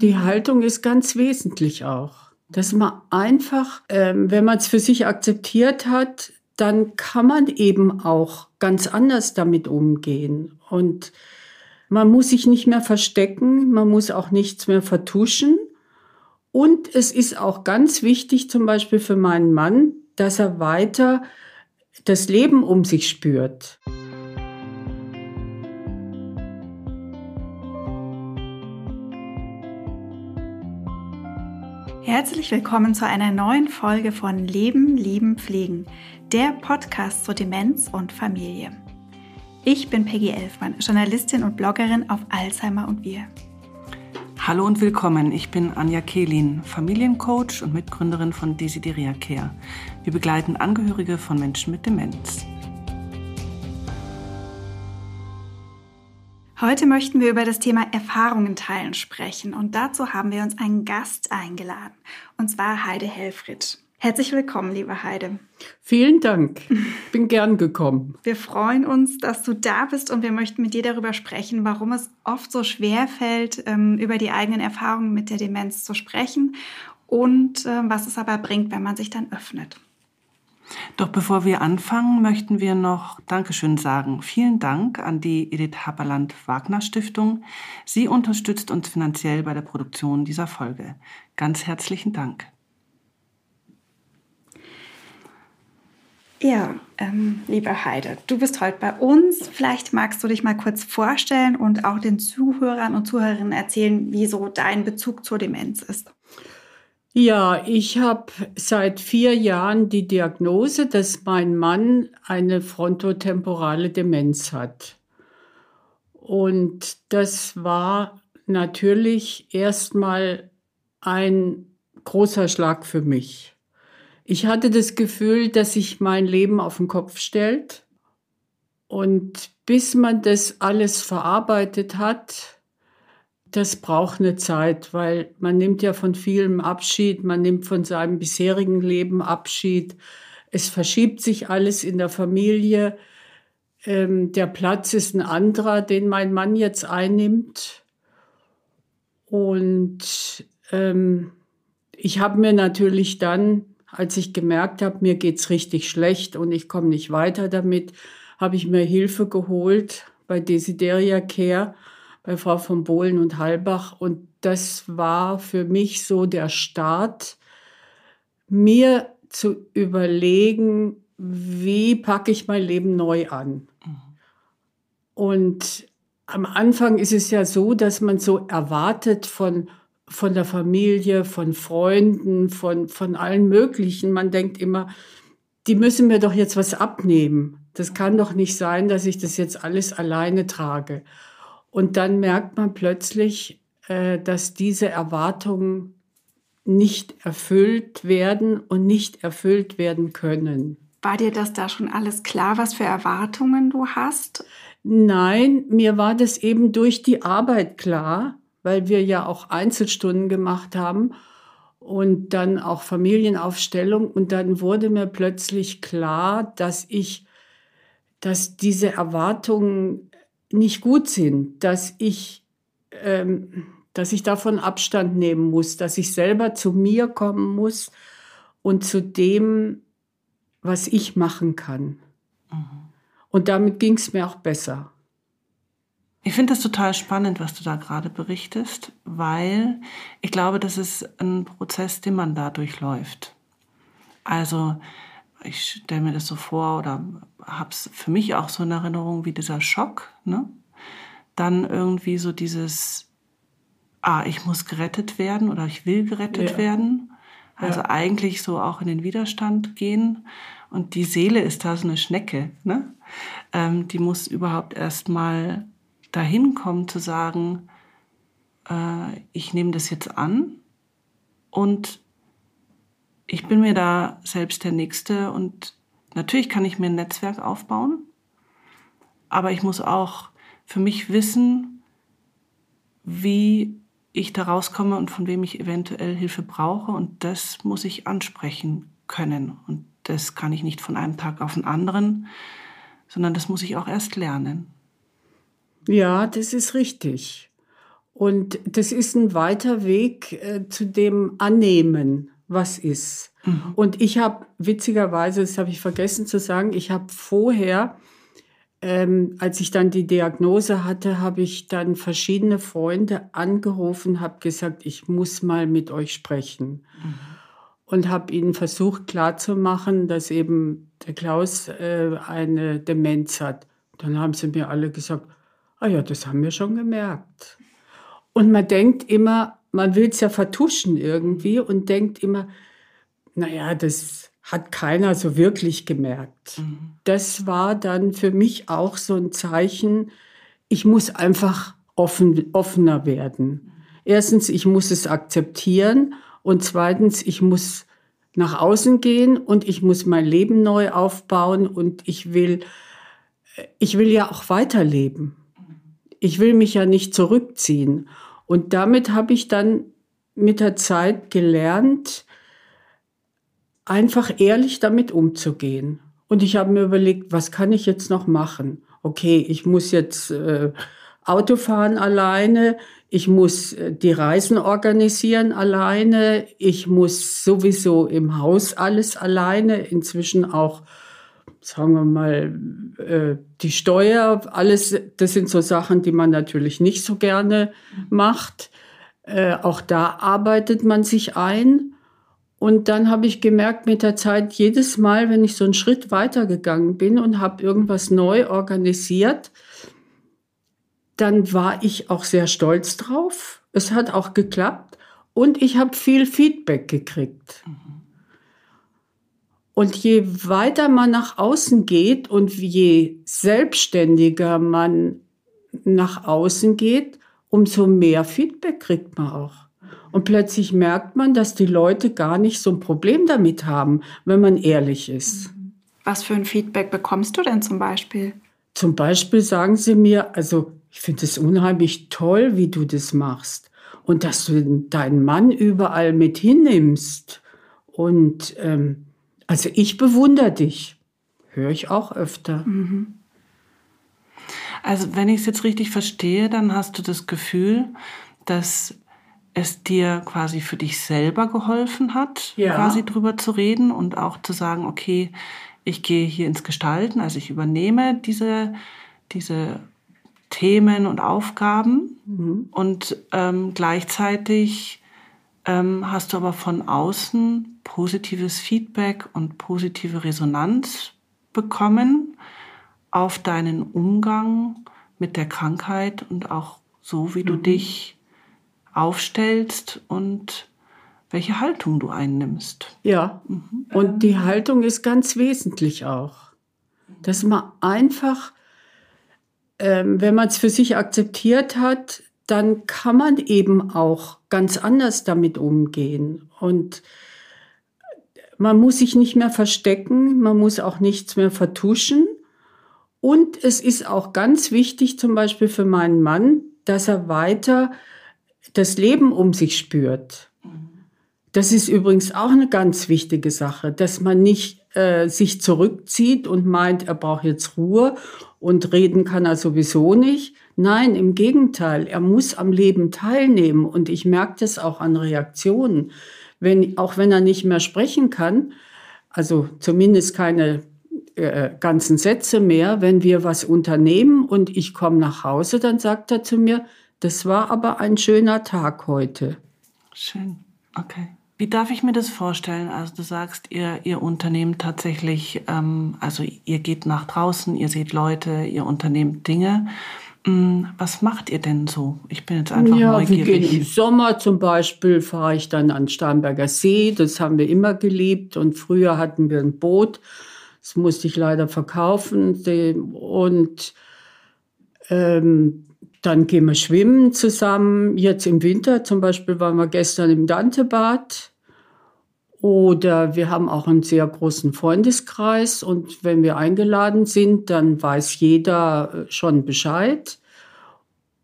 Die Haltung ist ganz wesentlich auch. Dass man einfach, ähm, wenn man es für sich akzeptiert hat, dann kann man eben auch ganz anders damit umgehen. Und man muss sich nicht mehr verstecken, man muss auch nichts mehr vertuschen. Und es ist auch ganz wichtig, zum Beispiel für meinen Mann, dass er weiter das Leben um sich spürt. Herzlich willkommen zu einer neuen Folge von Leben, Lieben, Pflegen, der Podcast zur Demenz und Familie. Ich bin Peggy Elfmann, Journalistin und Bloggerin auf Alzheimer und wir. Hallo und willkommen, ich bin Anja Kehlin, Familiencoach und Mitgründerin von Desideria Care. Wir begleiten Angehörige von Menschen mit Demenz. Heute möchten wir über das Thema Erfahrungen teilen sprechen und dazu haben wir uns einen Gast eingeladen, und zwar Heide Helfrich. Herzlich willkommen, liebe Heide. Vielen Dank. Bin gern gekommen. Wir freuen uns, dass du da bist und wir möchten mit dir darüber sprechen, warum es oft so schwer fällt, ähm, über die eigenen Erfahrungen mit der Demenz zu sprechen und ähm, was es aber bringt, wenn man sich dann öffnet. Doch bevor wir anfangen, möchten wir noch Dankeschön sagen. Vielen Dank an die Edith Haberland Wagner Stiftung. Sie unterstützt uns finanziell bei der Produktion dieser Folge. Ganz herzlichen Dank. Ja, ähm, liebe Heide, du bist heute bei uns. Vielleicht magst du dich mal kurz vorstellen und auch den Zuhörern und Zuhörerinnen erzählen, wie so dein Bezug zur Demenz ist. Ja, ich habe seit vier Jahren die Diagnose, dass mein Mann eine frontotemporale Demenz hat. Und das war natürlich erstmal ein großer Schlag für mich. Ich hatte das Gefühl, dass sich mein Leben auf den Kopf stellt. Und bis man das alles verarbeitet hat, das braucht eine Zeit, weil man nimmt ja von vielem Abschied, man nimmt von seinem bisherigen Leben Abschied. Es verschiebt sich alles in der Familie. Ähm, der Platz ist ein anderer, den mein Mann jetzt einnimmt. Und ähm, ich habe mir natürlich dann, als ich gemerkt habe, mir geht's richtig schlecht und ich komme nicht weiter damit, habe ich mir Hilfe geholt bei Desideria Care bei Frau von Bohlen und Halbach. Und das war für mich so der Start, mir zu überlegen, wie packe ich mein Leben neu an. Und am Anfang ist es ja so, dass man so erwartet von, von der Familie, von Freunden, von, von allen möglichen. Man denkt immer, die müssen mir doch jetzt was abnehmen. Das kann doch nicht sein, dass ich das jetzt alles alleine trage. Und dann merkt man plötzlich, äh, dass diese Erwartungen nicht erfüllt werden und nicht erfüllt werden können. War dir das da schon alles klar, was für Erwartungen du hast? Nein, mir war das eben durch die Arbeit klar, weil wir ja auch Einzelstunden gemacht haben und dann auch Familienaufstellung. Und dann wurde mir plötzlich klar, dass ich, dass diese Erwartungen nicht gut sind, dass ich, ähm, dass ich davon Abstand nehmen muss, dass ich selber zu mir kommen muss und zu dem, was ich machen kann. Mhm. Und damit ging es mir auch besser. Ich finde das total spannend, was du da gerade berichtest, weil ich glaube, das ist ein Prozess, den man da durchläuft. Also ich stelle mir das so vor oder habe es für mich auch so in Erinnerung wie dieser Schock. Ne? Dann irgendwie so dieses, ah, ich muss gerettet werden oder ich will gerettet ja. werden. Also ja. eigentlich so auch in den Widerstand gehen. Und die Seele ist da so eine Schnecke. Ne? Ähm, die muss überhaupt erst mal dahin kommen zu sagen, äh, ich nehme das jetzt an und ich bin mir da selbst der Nächste und natürlich kann ich mir ein Netzwerk aufbauen, aber ich muss auch für mich wissen, wie ich da rauskomme und von wem ich eventuell Hilfe brauche und das muss ich ansprechen können und das kann ich nicht von einem Tag auf den anderen, sondern das muss ich auch erst lernen. Ja, das ist richtig. Und das ist ein weiter Weg äh, zu dem Annehmen, was ist. Mhm. Und ich habe witzigerweise, das habe ich vergessen zu sagen, ich habe vorher, ähm, als ich dann die Diagnose hatte, habe ich dann verschiedene Freunde angerufen, habe gesagt, ich muss mal mit euch sprechen. Mhm. Und habe ihnen versucht klarzumachen, dass eben der Klaus äh, eine Demenz hat. Dann haben sie mir alle gesagt, ah ja, das haben wir schon gemerkt. Und man denkt immer, man will es ja vertuschen irgendwie und denkt immer, naja, das hat keiner so wirklich gemerkt. Mhm. Das war dann für mich auch so ein Zeichen, ich muss einfach offen, offener werden. Erstens, ich muss es akzeptieren und zweitens, ich muss nach außen gehen und ich muss mein Leben neu aufbauen und ich will, ich will ja auch weiterleben. Ich will mich ja nicht zurückziehen. Und damit habe ich dann mit der Zeit gelernt, einfach ehrlich damit umzugehen. Und ich habe mir überlegt, was kann ich jetzt noch machen? Okay, ich muss jetzt äh, Auto fahren alleine, ich muss äh, die Reisen organisieren alleine, ich muss sowieso im Haus alles alleine, inzwischen auch sagen wir mal, äh, die Steuer, alles, das sind so Sachen, die man natürlich nicht so gerne macht. Äh, auch da arbeitet man sich ein. Und dann habe ich gemerkt mit der Zeit, jedes Mal, wenn ich so einen Schritt weitergegangen bin und habe irgendwas neu organisiert, dann war ich auch sehr stolz drauf. Es hat auch geklappt und ich habe viel Feedback gekriegt. Und je weiter man nach außen geht und je selbstständiger man nach außen geht, umso mehr Feedback kriegt man auch. Und plötzlich merkt man, dass die Leute gar nicht so ein Problem damit haben, wenn man ehrlich ist. Was für ein Feedback bekommst du denn zum Beispiel? Zum Beispiel sagen sie mir, also ich finde es unheimlich toll, wie du das machst und dass du deinen Mann überall mit hinnimmst. Und ähm, also ich bewundere dich. Höre ich auch öfter. Mhm. Also wenn ich es jetzt richtig verstehe, dann hast du das Gefühl, dass es dir quasi für dich selber geholfen hat, ja. quasi drüber zu reden und auch zu sagen, okay, ich gehe hier ins Gestalten, also ich übernehme diese, diese Themen und Aufgaben mhm. und ähm, gleichzeitig ähm, hast du aber von außen positives Feedback und positive Resonanz bekommen auf deinen Umgang mit der Krankheit und auch so, wie du mhm. dich aufstellst und welche Haltung du einnimmst. Ja, mhm. und die Haltung ist ganz wesentlich auch, dass man einfach, ähm, wenn man es für sich akzeptiert hat, dann kann man eben auch ganz anders damit umgehen. Und man muss sich nicht mehr verstecken, man muss auch nichts mehr vertuschen. Und es ist auch ganz wichtig, zum Beispiel für meinen Mann, dass er weiter das Leben um sich spürt. Das ist übrigens auch eine ganz wichtige Sache, dass man nicht äh, sich zurückzieht und meint, er braucht jetzt Ruhe und reden kann er sowieso nicht, Nein, im Gegenteil, er muss am Leben teilnehmen und ich merke das auch an Reaktionen. Wenn, auch wenn er nicht mehr sprechen kann, also zumindest keine äh, ganzen Sätze mehr, wenn wir was unternehmen und ich komme nach Hause, dann sagt er zu mir, das war aber ein schöner Tag heute. Schön, okay. Wie darf ich mir das vorstellen? Also du sagst, ihr, ihr unternehmt tatsächlich, ähm, also ihr geht nach draußen, ihr seht Leute, ihr unternehmt Dinge. Mm, was macht ihr denn so? Ich bin jetzt einfach ja, neugierig. Wir gehen Im Sommer zum Beispiel fahre ich dann an Starnberger See. Das haben wir immer geliebt. Und früher hatten wir ein Boot. Das musste ich leider verkaufen. Und ähm, dann gehen wir schwimmen zusammen. Jetzt im Winter zum Beispiel waren wir gestern im Dantebad. Oder wir haben auch einen sehr großen Freundeskreis und wenn wir eingeladen sind, dann weiß jeder äh, schon Bescheid.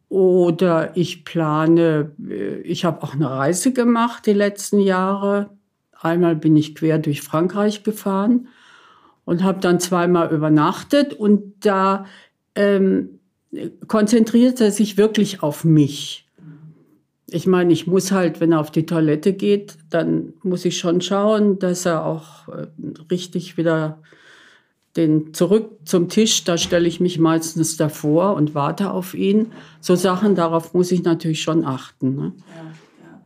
Oder ich plane, äh, ich habe auch eine Reise gemacht die letzten Jahre. Einmal bin ich quer durch Frankreich gefahren und habe dann zweimal übernachtet und da ähm, konzentriert er sich wirklich auf mich. Ich meine, ich muss halt, wenn er auf die Toilette geht, dann muss ich schon schauen, dass er auch äh, richtig wieder den zurück zum Tisch, da stelle ich mich meistens davor und warte auf ihn. So Sachen, darauf muss ich natürlich schon achten. Ne? Ja, ja.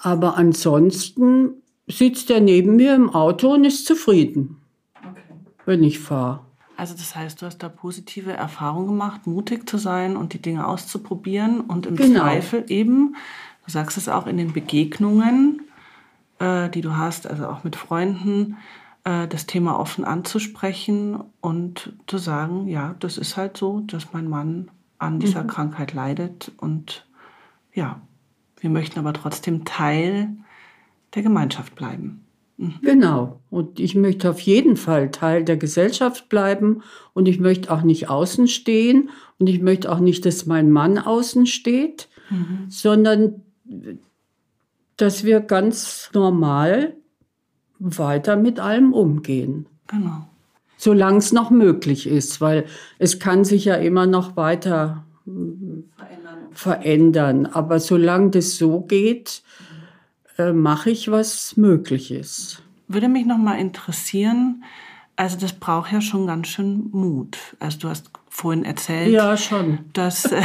Aber ansonsten sitzt er neben mir im Auto und ist zufrieden, okay. wenn ich fahre. Also das heißt, du hast da positive Erfahrungen gemacht, mutig zu sein und die Dinge auszuprobieren und im genau. Zweifel eben, du sagst es auch in den Begegnungen, äh, die du hast, also auch mit Freunden, äh, das Thema offen anzusprechen und zu sagen, ja, das ist halt so, dass mein Mann an dieser mhm. Krankheit leidet und ja, wir möchten aber trotzdem Teil der Gemeinschaft bleiben. Mhm. Genau. Und ich möchte auf jeden Fall Teil der Gesellschaft bleiben und ich möchte auch nicht außen stehen und ich möchte auch nicht, dass mein Mann außen steht, mhm. sondern dass wir ganz normal weiter mit allem umgehen. Genau. Solange es noch möglich ist, weil es kann sich ja immer noch weiter verändern. verändern. Aber solange das so geht, äh, mache ich, was möglich ist. Würde mich noch mal interessieren, also das braucht ja schon ganz schön Mut. Also du hast vorhin erzählt, ja, schon. Dass, äh,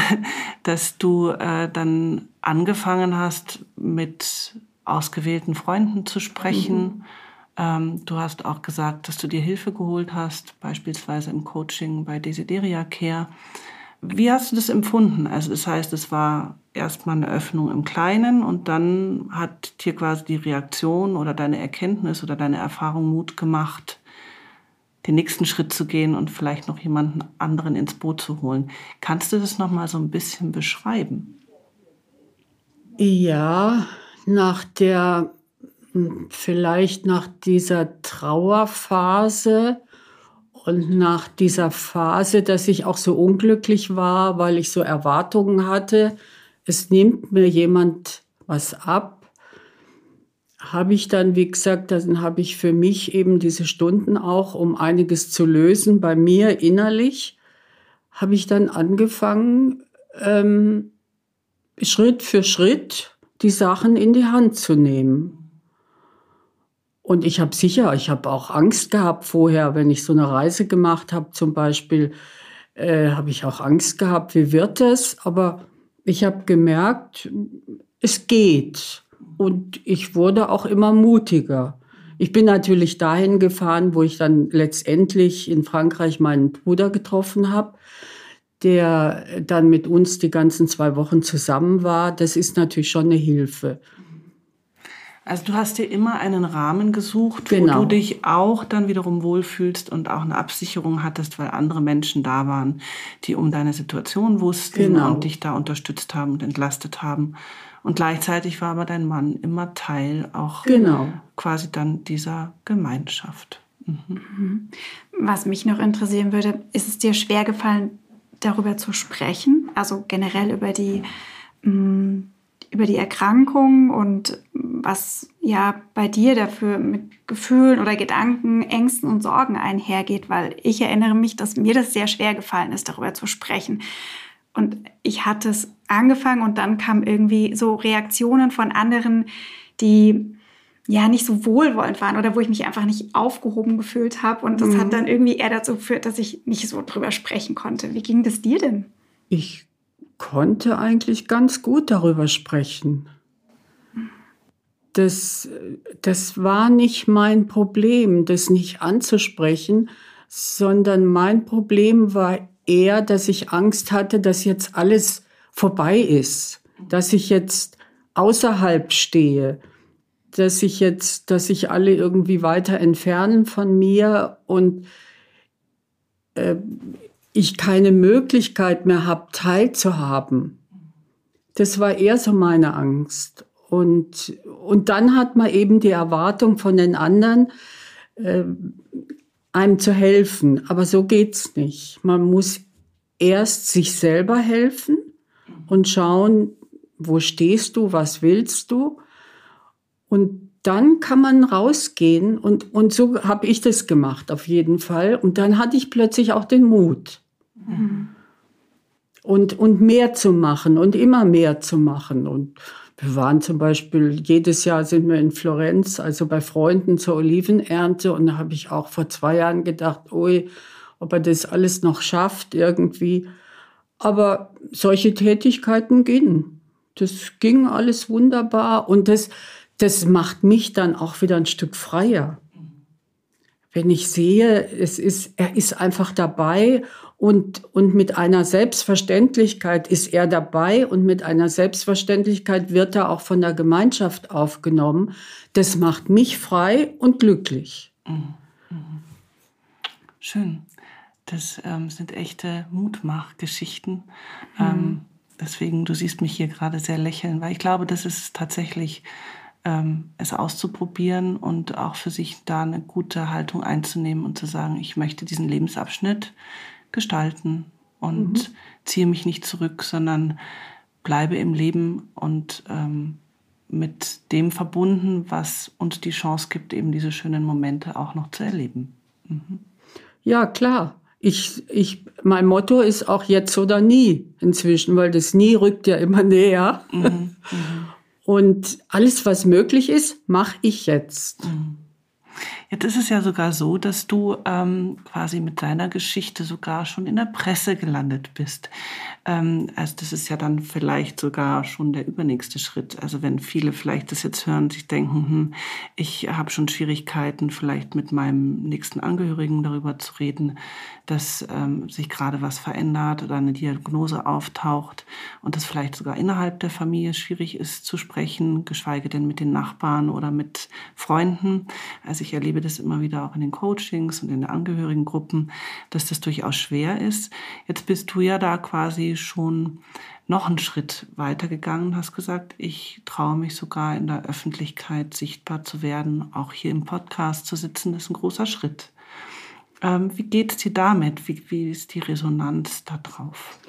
dass du äh, dann angefangen hast, mit ausgewählten Freunden zu sprechen. Mhm. Ähm, du hast auch gesagt, dass du dir Hilfe geholt hast, beispielsweise im Coaching bei Desideria Care. Wie hast du das empfunden? Also das heißt, es war erstmal eine Öffnung im Kleinen und dann hat dir quasi die Reaktion oder deine Erkenntnis oder deine Erfahrung Mut gemacht, den nächsten Schritt zu gehen und vielleicht noch jemanden anderen ins Boot zu holen. Kannst du das noch mal so ein bisschen beschreiben? Ja, nach der vielleicht nach dieser Trauerphase und nach dieser Phase, dass ich auch so unglücklich war, weil ich so Erwartungen hatte, es nimmt mir jemand was ab, habe ich dann, wie gesagt, dann habe ich für mich eben diese Stunden auch, um einiges zu lösen, bei mir innerlich, habe ich dann angefangen, ähm, Schritt für Schritt die Sachen in die Hand zu nehmen. Und ich habe sicher, ich habe auch Angst gehabt vorher, wenn ich so eine Reise gemacht habe, zum Beispiel, äh, habe ich auch Angst gehabt, wie wird es? Aber ich habe gemerkt, es geht. Und ich wurde auch immer mutiger. Ich bin natürlich dahin gefahren, wo ich dann letztendlich in Frankreich meinen Bruder getroffen habe, der dann mit uns die ganzen zwei Wochen zusammen war. Das ist natürlich schon eine Hilfe. Also du hast dir immer einen Rahmen gesucht, genau. wo du dich auch dann wiederum wohlfühlst und auch eine Absicherung hattest, weil andere Menschen da waren, die um deine Situation wussten genau. und dich da unterstützt haben und entlastet haben. Und gleichzeitig war aber dein Mann immer Teil auch genau. quasi dann dieser Gemeinschaft. Mhm. mhm. Was mich noch interessieren würde, ist es dir schwer gefallen, darüber zu sprechen? Also generell über die mm, über die Erkrankung und was ja bei dir dafür mit Gefühlen oder Gedanken, Ängsten und Sorgen einhergeht, weil ich erinnere mich, dass mir das sehr schwer gefallen ist, darüber zu sprechen. Und ich hatte es angefangen und dann kamen irgendwie so Reaktionen von anderen, die ja nicht so wohlwollend waren oder wo ich mich einfach nicht aufgehoben gefühlt habe. Und das mhm. hat dann irgendwie eher dazu geführt, dass ich nicht so drüber sprechen konnte. Wie ging das dir denn? Ich konnte eigentlich ganz gut darüber sprechen. Das, das war nicht mein Problem, das nicht anzusprechen, sondern mein Problem war eher, dass ich Angst hatte, dass jetzt alles vorbei ist, dass ich jetzt außerhalb stehe, dass ich jetzt, dass sich alle irgendwie weiter entfernen von mir und äh, ich keine Möglichkeit mehr habe, teilzuhaben. Das war eher so meine Angst. Und, und dann hat man eben die Erwartung von den anderen, äh, einem zu helfen. Aber so geht's nicht. Man muss erst sich selber helfen und schauen, wo stehst du, was willst du. Und dann kann man rausgehen und, und so habe ich das gemacht, auf jeden Fall. Und dann hatte ich plötzlich auch den Mut. Und, und mehr zu machen und immer mehr zu machen. Und Wir waren zum Beispiel, jedes Jahr sind wir in Florenz, also bei Freunden zur Olivenernte. Und da habe ich auch vor zwei Jahren gedacht, ui, ob er das alles noch schafft irgendwie. Aber solche Tätigkeiten gingen. Das ging alles wunderbar. Und das, das macht mich dann auch wieder ein Stück freier. Wenn ich sehe, es ist, er ist einfach dabei und, und mit einer Selbstverständlichkeit ist er dabei und mit einer Selbstverständlichkeit wird er auch von der Gemeinschaft aufgenommen. Das macht mich frei und glücklich. Mhm. Mhm. Schön. Das ähm, sind echte Mutmachgeschichten. Mhm. Ähm, deswegen, du siehst mich hier gerade sehr lächeln, weil ich glaube, das ist tatsächlich ähm, es auszuprobieren und auch für sich da eine gute Haltung einzunehmen und zu sagen, ich möchte diesen Lebensabschnitt gestalten und mhm. ziehe mich nicht zurück, sondern bleibe im Leben und ähm, mit dem verbunden, was uns die Chance gibt, eben diese schönen Momente auch noch zu erleben. Mhm. Ja, klar. Ich, ich, mein Motto ist auch jetzt oder nie inzwischen, weil das nie rückt ja immer näher. Mhm. mhm. Und alles, was möglich ist, mache ich jetzt. Mhm. Jetzt ist es ja sogar so, dass du ähm, quasi mit deiner Geschichte sogar schon in der Presse gelandet bist. Ähm, also das ist ja dann vielleicht sogar schon der übernächste Schritt. Also wenn viele vielleicht das jetzt hören, sich denken, hm, ich habe schon Schwierigkeiten, vielleicht mit meinem nächsten Angehörigen darüber zu reden, dass ähm, sich gerade was verändert oder eine Diagnose auftaucht und das vielleicht sogar innerhalb der Familie schwierig ist zu sprechen, geschweige denn mit den Nachbarn oder mit Freunden. Also ich erlebe das immer wieder auch in den Coachings und in den Angehörigengruppen, dass das durchaus schwer ist. Jetzt bist du ja da quasi schon noch einen Schritt weiter gegangen, hast gesagt, ich traue mich sogar in der Öffentlichkeit sichtbar zu werden, auch hier im Podcast zu sitzen, ist ein großer Schritt. Ähm, wie geht es dir damit? Wie, wie ist die Resonanz da drauf?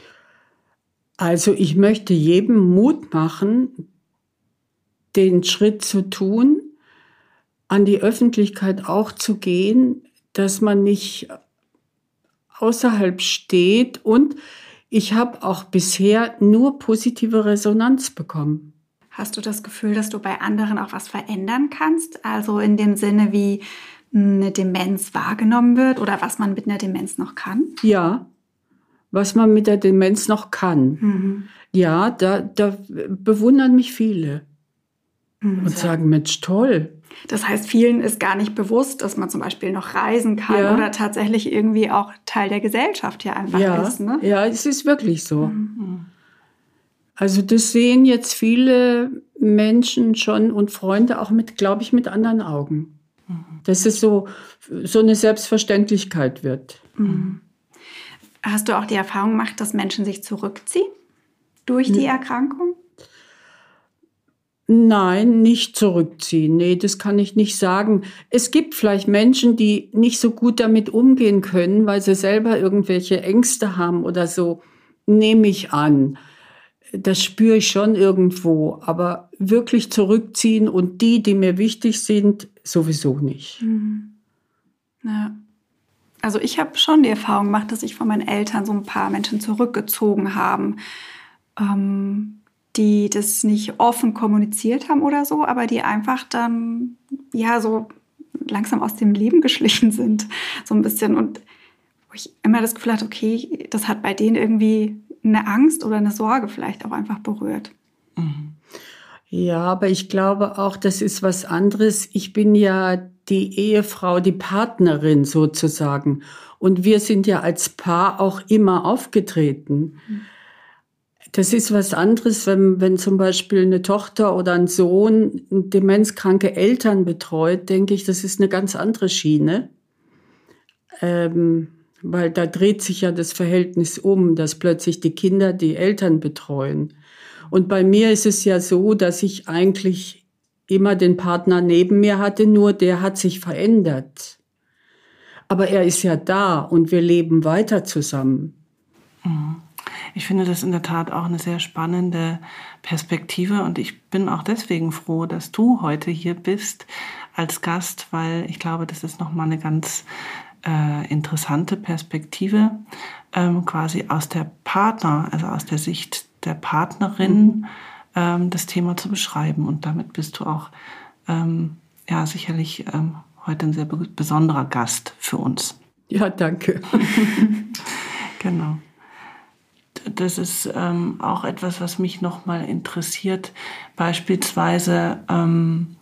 Also ich möchte jedem Mut machen, den Schritt zu tun, an die Öffentlichkeit auch zu gehen, dass man nicht außerhalb steht. Und ich habe auch bisher nur positive Resonanz bekommen. Hast du das Gefühl, dass du bei anderen auch was verändern kannst? Also in dem Sinne, wie eine Demenz wahrgenommen wird oder was man mit einer Demenz noch kann? Ja, was man mit der Demenz noch kann. Mhm. Ja, da, da bewundern mich viele mhm. und sagen, Mensch, toll. Das heißt, vielen ist gar nicht bewusst, dass man zum Beispiel noch reisen kann ja. oder tatsächlich irgendwie auch Teil der Gesellschaft hier einfach ja. ist. Ne? Ja, es ist wirklich so. Mhm. Also das sehen jetzt viele Menschen schon und Freunde auch mit, glaube ich, mit anderen Augen. Mhm. Dass es so, so eine Selbstverständlichkeit wird. Mhm. Hast du auch die Erfahrung gemacht, dass Menschen sich zurückziehen durch die Erkrankung? Nein, nicht zurückziehen. Nee, das kann ich nicht sagen. Es gibt vielleicht Menschen, die nicht so gut damit umgehen können, weil sie selber irgendwelche Ängste haben oder so. Nehme ich an. Das spüre ich schon irgendwo. Aber wirklich zurückziehen und die, die mir wichtig sind, sowieso nicht. Mhm. Ja. Also ich habe schon die Erfahrung gemacht, dass sich von meinen Eltern so ein paar Menschen zurückgezogen haben. Ähm die das nicht offen kommuniziert haben oder so, aber die einfach dann ja so langsam aus dem Leben geschlichen sind, so ein bisschen. Und wo ich immer das Gefühl hatte, okay, das hat bei denen irgendwie eine Angst oder eine Sorge vielleicht auch einfach berührt. Mhm. Ja, aber ich glaube auch, das ist was anderes. Ich bin ja die Ehefrau, die Partnerin sozusagen. Und wir sind ja als Paar auch immer aufgetreten. Mhm. Das ist was anderes, wenn, wenn zum Beispiel eine Tochter oder ein Sohn demenzkranke Eltern betreut, denke ich, das ist eine ganz andere Schiene. Ähm, weil da dreht sich ja das Verhältnis um, dass plötzlich die Kinder die Eltern betreuen. Und bei mir ist es ja so, dass ich eigentlich immer den Partner neben mir hatte, nur der hat sich verändert. Aber er ist ja da und wir leben weiter zusammen. Mhm. Ich finde das in der Tat auch eine sehr spannende Perspektive und ich bin auch deswegen froh, dass du heute hier bist als Gast, weil ich glaube, das ist nochmal eine ganz äh, interessante Perspektive, ähm, quasi aus der Partner, also aus der Sicht der Partnerin, mhm. ähm, das Thema zu beschreiben. Und damit bist du auch ähm, ja sicherlich ähm, heute ein sehr besonderer Gast für uns. Ja, danke. genau. Das ist ähm, auch etwas, was mich nochmal interessiert. Beispielsweise, ähm,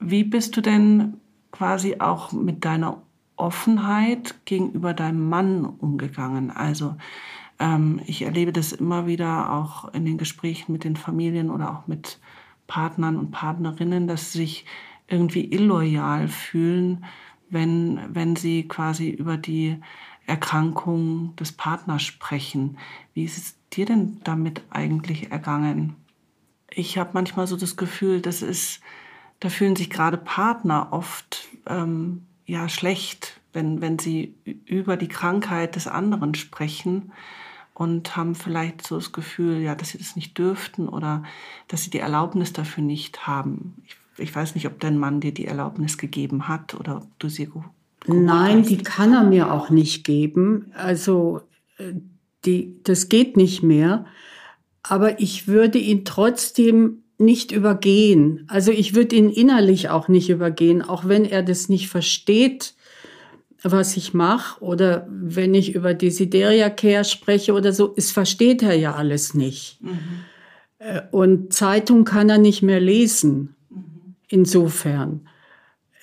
wie bist du denn quasi auch mit deiner Offenheit gegenüber deinem Mann umgegangen? Also ähm, ich erlebe das immer wieder auch in den Gesprächen mit den Familien oder auch mit Partnern und Partnerinnen, dass sie sich irgendwie illoyal fühlen, wenn, wenn sie quasi über die Erkrankung des Partners sprechen. Wie ist es dir denn damit eigentlich ergangen? Ich habe manchmal so das Gefühl, das ist, da fühlen sich gerade Partner oft ähm, ja schlecht, wenn, wenn sie über die Krankheit des anderen sprechen und haben vielleicht so das Gefühl, ja, dass sie das nicht dürften oder dass sie die Erlaubnis dafür nicht haben. Ich, ich weiß nicht, ob dein Mann dir die Erlaubnis gegeben hat oder ob du sie Nein, die kann er mir auch nicht geben. Also äh, die, das geht nicht mehr. Aber ich würde ihn trotzdem nicht übergehen. Also ich würde ihn innerlich auch nicht übergehen, auch wenn er das nicht versteht was ich mache oder wenn ich über Desideria Care spreche oder so, es versteht er ja alles nicht. Mhm. Äh, und Zeitung kann er nicht mehr lesen. Mhm. Insofern.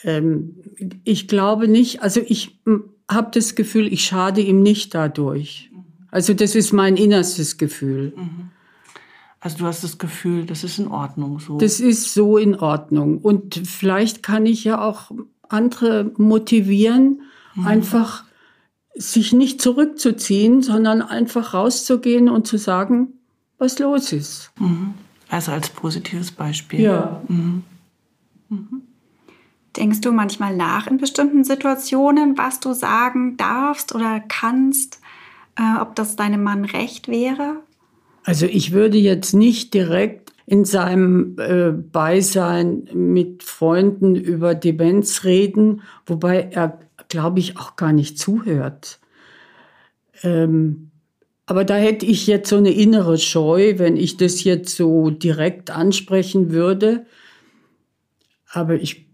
Ähm, ich glaube nicht, also ich habe das Gefühl, ich schade ihm nicht dadurch. Mhm. Also das ist mein innerstes Gefühl. Mhm. Also du hast das Gefühl, das ist in Ordnung so. Das ist so in Ordnung. Und vielleicht kann ich ja auch andere motivieren, Mhm. Einfach sich nicht zurückzuziehen, sondern einfach rauszugehen und zu sagen, was los ist. Mhm. Also als positives Beispiel. Ja. Mhm. Denkst du manchmal nach in bestimmten Situationen, was du sagen darfst oder kannst, äh, ob das deinem Mann recht wäre? Also ich würde jetzt nicht direkt in seinem äh, Beisein mit Freunden über Demenz reden, wobei er glaube ich, auch gar nicht zuhört. Ähm, aber da hätte ich jetzt so eine innere Scheu, wenn ich das jetzt so direkt ansprechen würde. Aber ich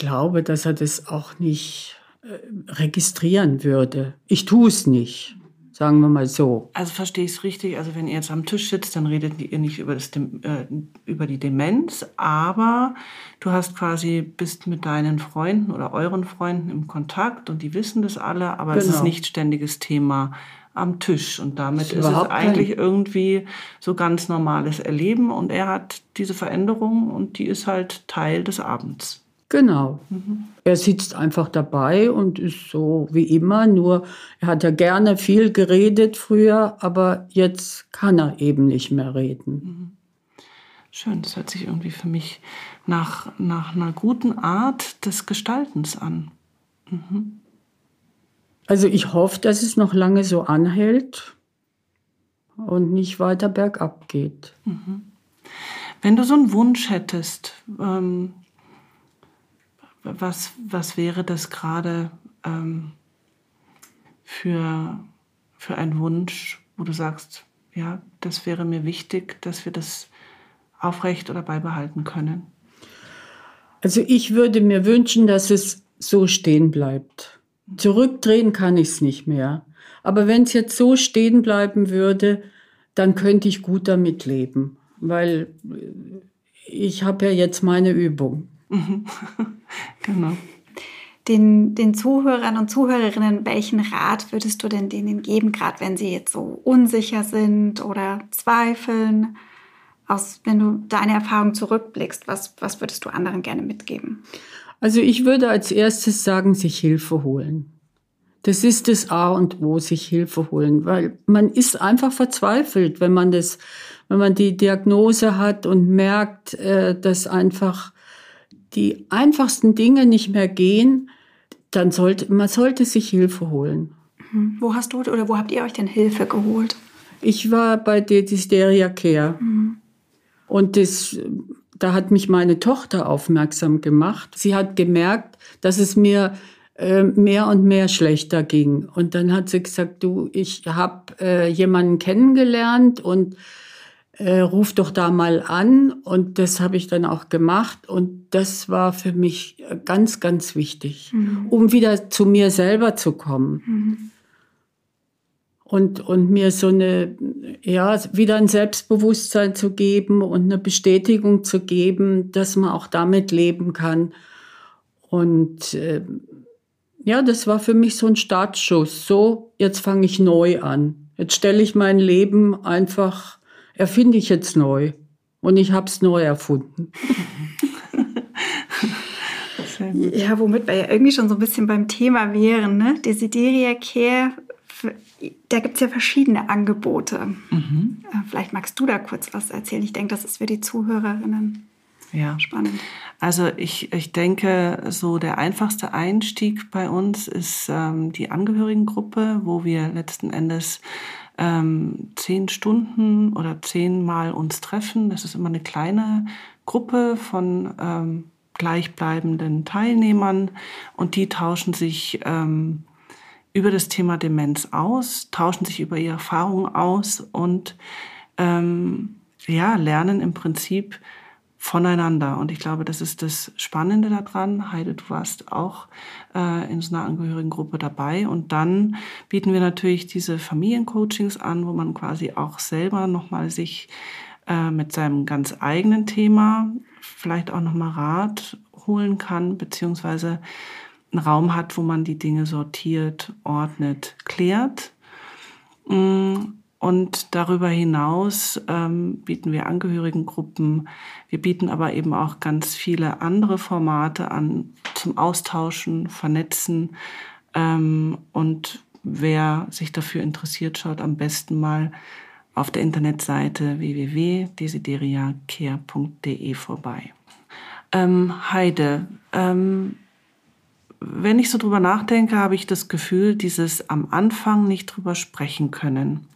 glaube, dass er das auch nicht äh, registrieren würde. Ich tue es nicht sagen wir mal so. Also verstehe ich es richtig, also wenn ihr jetzt am Tisch sitzt, dann redet ihr nicht über, das, äh, über die Demenz, aber du hast quasi, bist mit deinen Freunden oder euren Freunden im Kontakt und die wissen das alle, aber genau. es ist genau. nicht ständiges Thema am Tisch und damit ist, ist es eigentlich irgendwie so ganz normales Erleben und er hat diese Veränderung und die ist halt Teil des Abends. Genau. Mhm. Er sitzt einfach dabei und ist so wie immer, nur er hat ja gerne viel geredet früher, aber jetzt kann er eben nicht mehr reden. Mhm. Schön, das hört sich irgendwie für mich nach, nach einer guten Art des Gestaltens an. Mhm. Also ich hoffe, dass es noch lange so anhält und nicht weiter bergab geht. Mhm. Wenn du so einen Wunsch hättest, ähm, was, was wäre das gerade ähm, für, für ein Wunsch, wo du sagst, ja, das wäre mir wichtig, dass wir das aufrecht oder beibehalten können? Also ich würde mir wünschen, dass es so stehen bleibt. Zurückdrehen kann ich es nicht mehr. Aber wenn es jetzt so stehen bleiben würde, dann könnte ich gut damit leben, weil ich habe ja jetzt meine Übung. Mhm. genau. Den, den Zuhörern und Zuhörerinnen, welchen Rat würdest du denn denen geben, gerade wenn sie jetzt so unsicher sind oder zweifeln? Aus, wenn du deine Erfahrung zurückblickst, was, was würdest du anderen gerne mitgeben? Also ich würde als erstes sagen, sich Hilfe holen. Das ist das A und O, sich Hilfe holen, weil man ist einfach verzweifelt, wenn man das, wenn man die Diagnose hat und merkt, äh, dass einfach die einfachsten Dinge nicht mehr gehen, dann sollte man sollte sich Hilfe holen. Mhm. Wo hast du oder wo habt ihr euch denn Hilfe geholt? Ich war bei der Dysteria Care. Mhm. Und das, da hat mich meine Tochter aufmerksam gemacht. Sie hat gemerkt, dass es mir äh, mehr und mehr schlechter ging. Und dann hat sie gesagt, du, ich habe äh, jemanden kennengelernt und äh, ruf doch da mal an. Und das habe ich dann auch gemacht. Und das war für mich ganz, ganz wichtig, mhm. um wieder zu mir selber zu kommen. Mhm. Und, und mir so eine, ja, wieder ein Selbstbewusstsein zu geben und eine Bestätigung zu geben, dass man auch damit leben kann. Und äh, ja, das war für mich so ein Startschuss. So, jetzt fange ich neu an. Jetzt stelle ich mein Leben einfach erfinde ich jetzt neu. Und ich habe es neu erfunden. ja, womit wir ja irgendwie schon so ein bisschen beim Thema wären. Ne? Desideria Care, da gibt es ja verschiedene Angebote. Mhm. Äh, vielleicht magst du da kurz was erzählen. Ich denke, das ist für die Zuhörerinnen ja. spannend. Also ich, ich denke, so der einfachste Einstieg bei uns ist ähm, die Angehörigengruppe, wo wir letzten Endes ähm, zehn Stunden oder zehnmal uns treffen. Das ist immer eine kleine Gruppe von ähm, gleichbleibenden Teilnehmern und die tauschen sich ähm, über das Thema Demenz aus, tauschen sich über ihre Erfahrungen aus und ähm, ja, lernen im Prinzip voneinander. Und ich glaube, das ist das Spannende daran. Heide, du warst auch äh, in so einer Angehörigengruppe dabei. Und dann bieten wir natürlich diese Familiencoachings an, wo man quasi auch selber nochmal sich äh, mit seinem ganz eigenen Thema vielleicht auch nochmal Rat holen kann, beziehungsweise einen Raum hat, wo man die Dinge sortiert, ordnet, klärt. Mm, und darüber hinaus ähm, bieten wir Angehörigengruppen. Wir bieten aber eben auch ganz viele andere Formate an zum Austauschen, Vernetzen. Ähm, und wer sich dafür interessiert, schaut am besten mal auf der Internetseite www.desideriacare.de vorbei. Ähm, Heide, ähm, wenn ich so drüber nachdenke, habe ich das Gefühl, dieses am Anfang nicht drüber sprechen können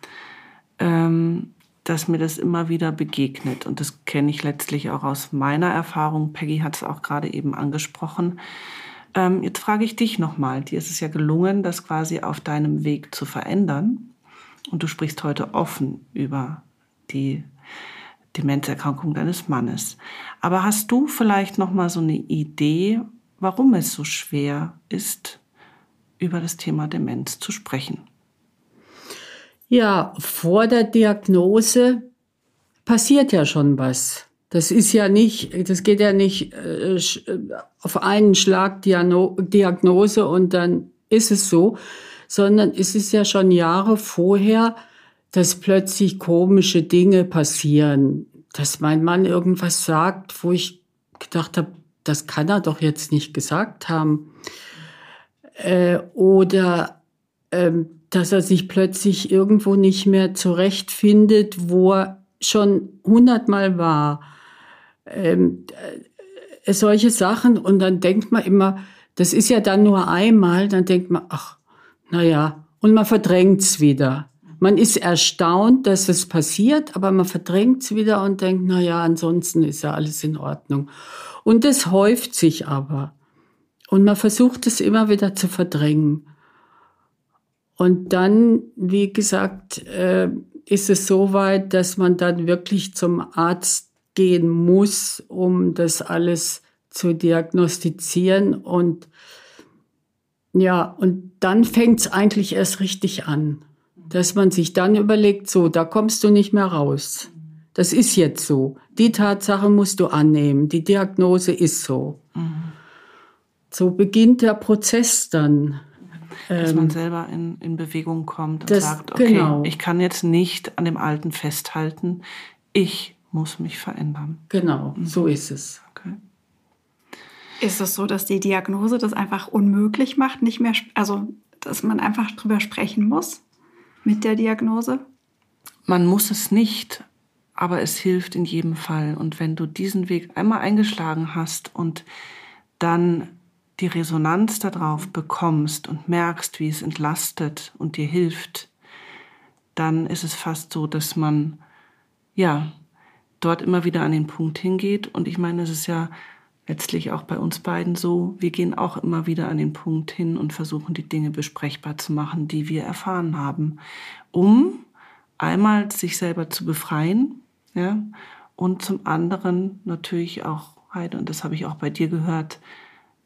ähm, dass mir das immer wieder begegnet. Und das kenne ich letztlich auch aus meiner Erfahrung. Peggy hat es auch gerade eben angesprochen. Ähm, jetzt frage ich dich nochmal. Dir ist es ja gelungen, das quasi auf deinem Weg zu verändern. Und du sprichst heute offen über die Demenzerkrankung deines Mannes. Aber hast du vielleicht nochmal so eine Idee, warum es so schwer ist, über das Thema Demenz zu sprechen? Ja, vor der Diagnose passiert ja schon was. Das ist ja nicht, das geht ja nicht äh, auf einen Schlag Diagnose und dann ist es so, sondern es ist ja schon Jahre vorher, dass plötzlich komische Dinge passieren, dass mein Mann irgendwas sagt, wo ich gedacht habe, das kann er doch jetzt nicht gesagt haben. Äh, oder ähm, dass er sich plötzlich irgendwo nicht mehr zurechtfindet, wo er schon hundertmal war. Ähm, äh, solche Sachen und dann denkt man immer, das ist ja dann nur einmal, dann denkt man, ach, naja, und man verdrängt es wieder. Man ist erstaunt, dass es passiert, aber man verdrängt es wieder und denkt, naja, ansonsten ist ja alles in Ordnung. Und das häuft sich aber. Und man versucht es immer wieder zu verdrängen. Und dann, wie gesagt, äh, ist es so weit, dass man dann wirklich zum Arzt gehen muss, um das alles zu diagnostizieren. Und ja, und dann fängt es eigentlich erst richtig an, dass man sich dann überlegt, so, da kommst du nicht mehr raus. Das ist jetzt so. Die Tatsache musst du annehmen. Die Diagnose ist so. Mhm. So beginnt der Prozess dann dass man ähm, selber in, in Bewegung kommt und das, sagt, okay, genau. ich kann jetzt nicht an dem Alten festhalten, ich muss mich verändern. Genau, mhm. so ist es. Okay. Ist es so, dass die Diagnose das einfach unmöglich macht, nicht mehr, also dass man einfach drüber sprechen muss mit der Diagnose? Man muss es nicht, aber es hilft in jedem Fall. Und wenn du diesen Weg einmal eingeschlagen hast und dann die Resonanz darauf bekommst und merkst, wie es entlastet und dir hilft, dann ist es fast so, dass man ja dort immer wieder an den Punkt hingeht. Und ich meine, es ist ja letztlich auch bei uns beiden so, wir gehen auch immer wieder an den Punkt hin und versuchen die Dinge besprechbar zu machen, die wir erfahren haben, um einmal sich selber zu befreien, Ja? Und zum anderen natürlich auch, und das habe ich auch bei dir gehört,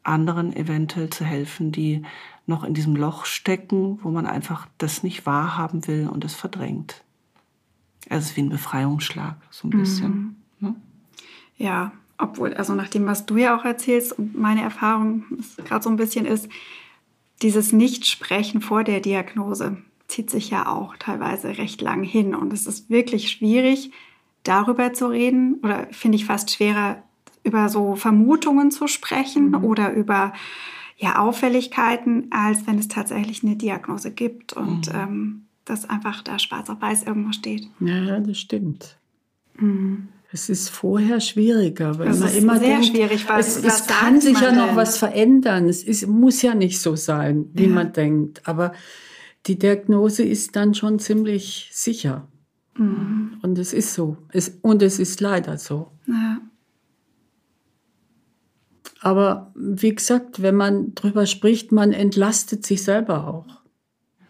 anderen eventuell zu helfen, die noch in diesem Loch stecken, wo man einfach das nicht wahrhaben will und es verdrängt. Also es ist wie ein Befreiungsschlag, so ein bisschen. Mhm. Ne? Ja, obwohl, also nach dem, was du ja auch erzählst und meine Erfahrung gerade so ein bisschen ist, dieses Nichtsprechen vor der Diagnose zieht sich ja auch teilweise recht lang hin und es ist wirklich schwierig, darüber zu reden oder finde ich fast schwerer, über so Vermutungen zu sprechen mhm. oder über ja, Auffälligkeiten, als wenn es tatsächlich eine Diagnose gibt und mhm. ähm, dass einfach da schwarz auf weiß irgendwo steht. Ja, das stimmt. Mhm. Es ist vorher schwieriger, weil das man ist immer sehr denkt, schwierig, weil es, es kann sich ja noch denn? was verändern. Es ist, muss ja nicht so sein, wie ja. man denkt. Aber die Diagnose ist dann schon ziemlich sicher. Mhm. Und es ist so. Es, und es ist leider so. Ja. Aber wie gesagt, wenn man drüber spricht, man entlastet sich selber auch.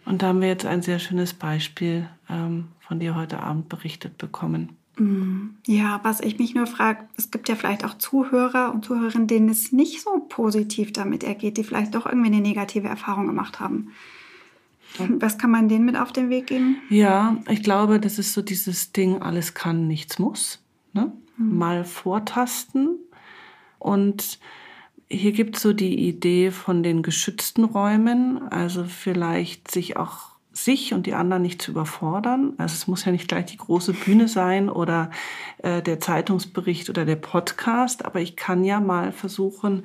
Und da haben wir jetzt ein sehr schönes Beispiel ähm, von dir heute Abend berichtet bekommen. Mm, ja, was ich mich nur frage, es gibt ja vielleicht auch Zuhörer und Zuhörerinnen, denen es nicht so positiv damit ergeht, die vielleicht doch irgendwie eine negative Erfahrung gemacht haben. Was kann man denen mit auf den Weg geben? Ja, ich glaube, das ist so dieses Ding, alles kann, nichts muss. Ne? Mhm. Mal vortasten. Und hier gibt es so die Idee von den geschützten Räumen, also vielleicht sich auch sich und die anderen nicht zu überfordern. Also es muss ja nicht gleich die große Bühne sein oder äh, der Zeitungsbericht oder der Podcast, aber ich kann ja mal versuchen,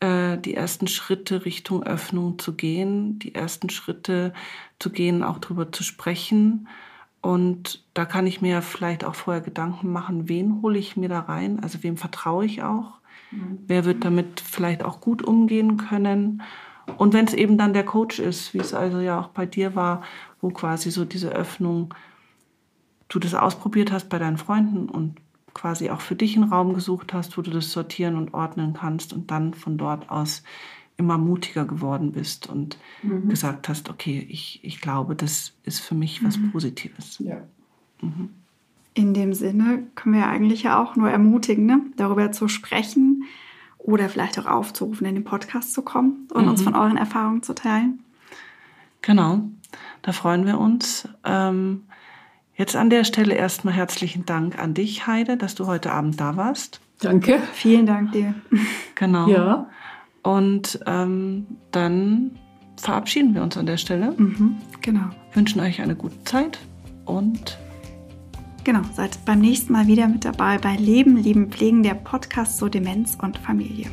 äh, die ersten Schritte Richtung Öffnung zu gehen, die ersten Schritte zu gehen, auch darüber zu sprechen. Und da kann ich mir vielleicht auch vorher Gedanken machen, wen hole ich mir da rein, also wem vertraue ich auch. Wer wird damit vielleicht auch gut umgehen können. Und wenn es eben dann der Coach ist, wie es also ja auch bei dir war, wo quasi so diese Öffnung, du das ausprobiert hast bei deinen Freunden und quasi auch für dich einen Raum gesucht hast, wo du das sortieren und ordnen kannst und dann von dort aus immer mutiger geworden bist und mhm. gesagt hast, okay, ich, ich glaube, das ist für mich was mhm. Positives. Ja. Mhm. In dem Sinne können wir eigentlich ja auch nur ermutigen, ne? darüber zu sprechen oder vielleicht auch aufzurufen, in den Podcast zu kommen und uns mhm. von euren Erfahrungen zu teilen. Genau, da freuen wir uns. Ähm, Jetzt an der Stelle erstmal herzlichen Dank an dich, Heide, dass du heute Abend da warst. Danke. Vielen Dank dir. Genau. Ja. Und ähm, dann verabschieden wir uns an der Stelle. Mhm, genau. Wünschen euch eine gute Zeit und Genau, seid beim nächsten Mal wieder mit dabei bei Leben, Lieben, Pflegen, der Podcast zur Demenz und Familie.